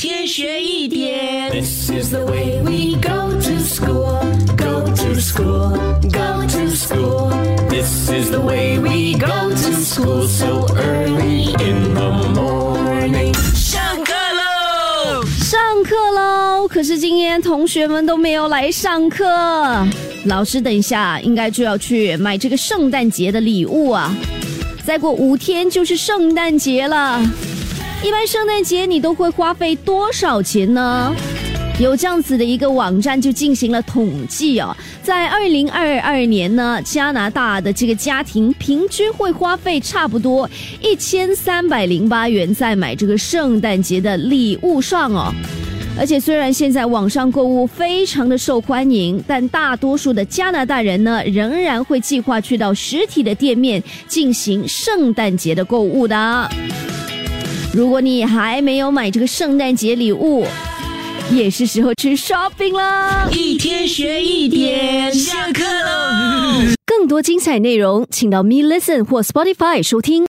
天学一点。This is the way we go to school, go to school, go to school. This is the way we go to school so early in the morning. 上课喽！上课喽！可是今天同学们都没有来上课，老师等一下应该就要去买这个圣诞节的礼物啊！再过五天就是圣诞节了，一般圣诞节你都会花费多少钱呢？有这样子的一个网站就进行了统计哦，在二零二二年呢，加拿大的这个家庭平均会花费差不多一千三百零八元在买这个圣诞节的礼物上哦。而且虽然现在网上购物非常的受欢迎，但大多数的加拿大人呢，仍然会计划去到实体的店面进行圣诞节的购物的。如果你还没有买这个圣诞节礼物，也是时候去 shopping 了。一天学一点，下课喽！更多精彩内容，请到 Me Listen 或 Spotify 收听。